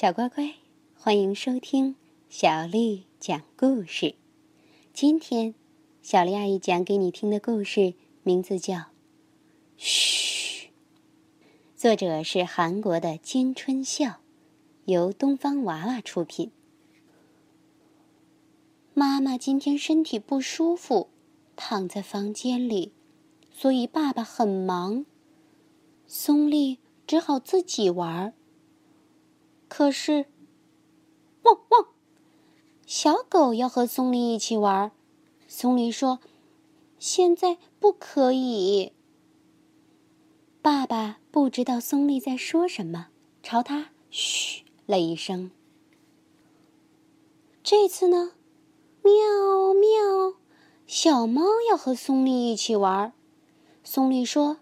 小乖乖，欢迎收听小丽讲故事。今天，小丽阿姨讲给你听的故事名字叫《嘘》，作者是韩国的金春孝，由东方娃娃出品。妈妈今天身体不舒服，躺在房间里，所以爸爸很忙。松丽只好自己玩儿。可是，汪汪！小狗要和松梨一起玩。松梨说：“现在不可以。”爸爸不知道松梨在说什么，朝他嘘了一声。这次呢，喵喵，小猫要和松梨一起玩。松梨说：“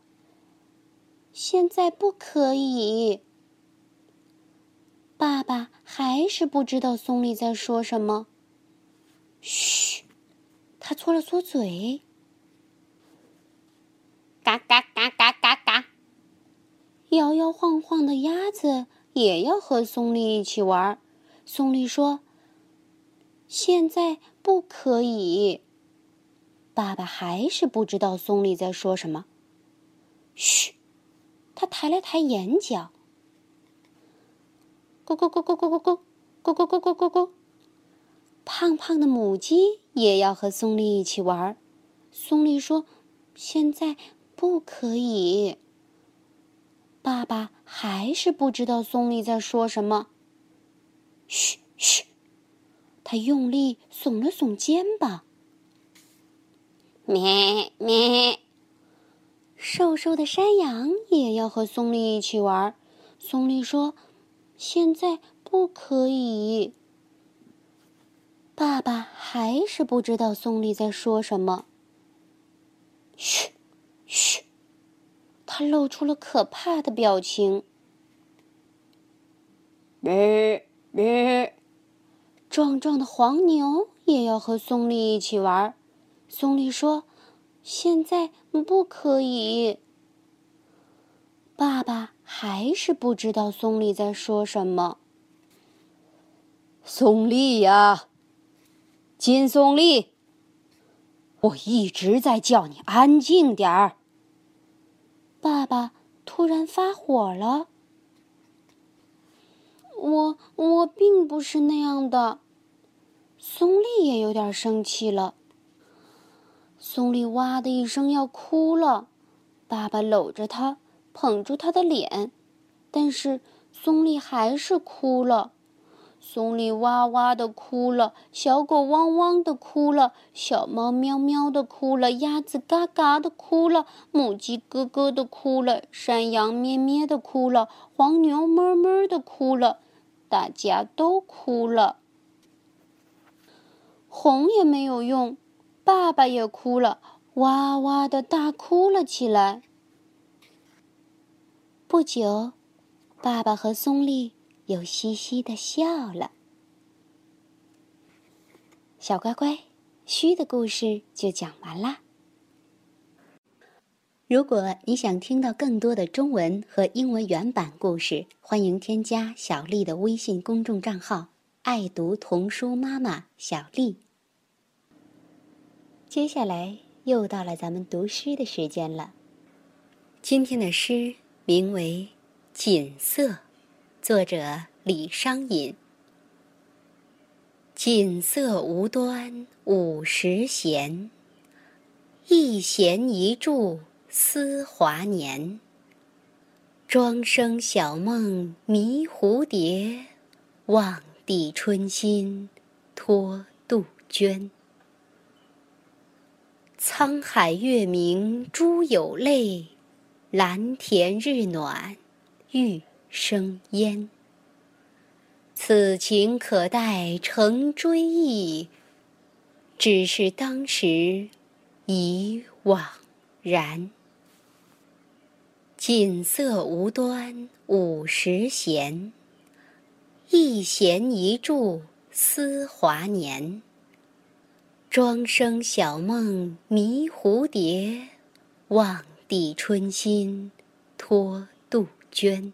现在不可以。”爸爸还是不知道松利在说什么。嘘，他搓了搓嘴。嘎嘎嘎嘎嘎嘎！摇摇晃晃的鸭子也要和松利一起玩。松利说：“现在不可以。”爸爸还是不知道松利在说什么。嘘，他抬了抬眼角。咕咕咕咕咕咕咕，咕咕咕咕咕咕。胖胖的母鸡也要和松利一起玩儿。松利说：“现在不可以。”爸爸还是不知道松利在说什么。嘘嘘，他用力耸了耸肩膀。咩咩，瘦瘦的山羊也要和松利一起玩儿。松利说。现在不可以。爸爸还是不知道松丽在说什么。嘘，嘘，他露出了可怕的表情。咩咩，壮壮的黄牛也要和松丽一起玩。松丽说：“现在不可以。”爸爸还是不知道松利在说什么。松利呀，金松利，我一直在叫你安静点儿。爸爸突然发火了。我我并不是那样的。松利也有点生气了。松利哇的一声要哭了，爸爸搂着他。捧住他的脸，但是松利还是哭了。松利哇哇的哭了，小狗汪汪的哭了，小猫喵喵的哭了，鸭子嘎嘎的哭了，母鸡咯咯的哭了，山羊咩咩的哭了，黄牛哞哞的哭了，大家都哭了。哄也没有用，爸爸也哭了，哇哇的大哭了起来。不久，爸爸和松利又嘻嘻的笑了。小乖乖，虚的故事就讲完啦。如果你想听到更多的中文和英文原版故事，欢迎添加小丽的微信公众账号“爱读童书妈妈小丽”。接下来又到了咱们读诗的时间了。今天的诗。名为《锦瑟》，作者李商隐。锦瑟无端五十弦，一弦一柱思华年。庄生晓梦迷蝴蝶，望帝春心托杜鹃。沧海月明珠有泪。蓝田日暖，玉生烟。此情可待成追忆，只是当时已惘然。锦瑟无端五十弦，一弦一柱思华年。庄生晓梦迷蝴蝶，望。抵春心托杜鹃，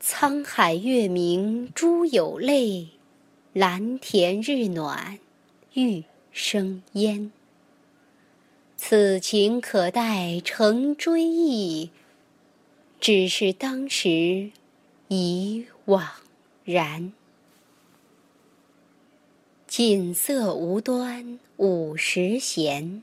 沧海月明珠有泪，蓝田日暖玉生烟。此情可待成追忆，只是当时已惘然。锦瑟无端五十弦，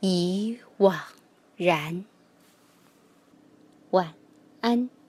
已惘然。晚安。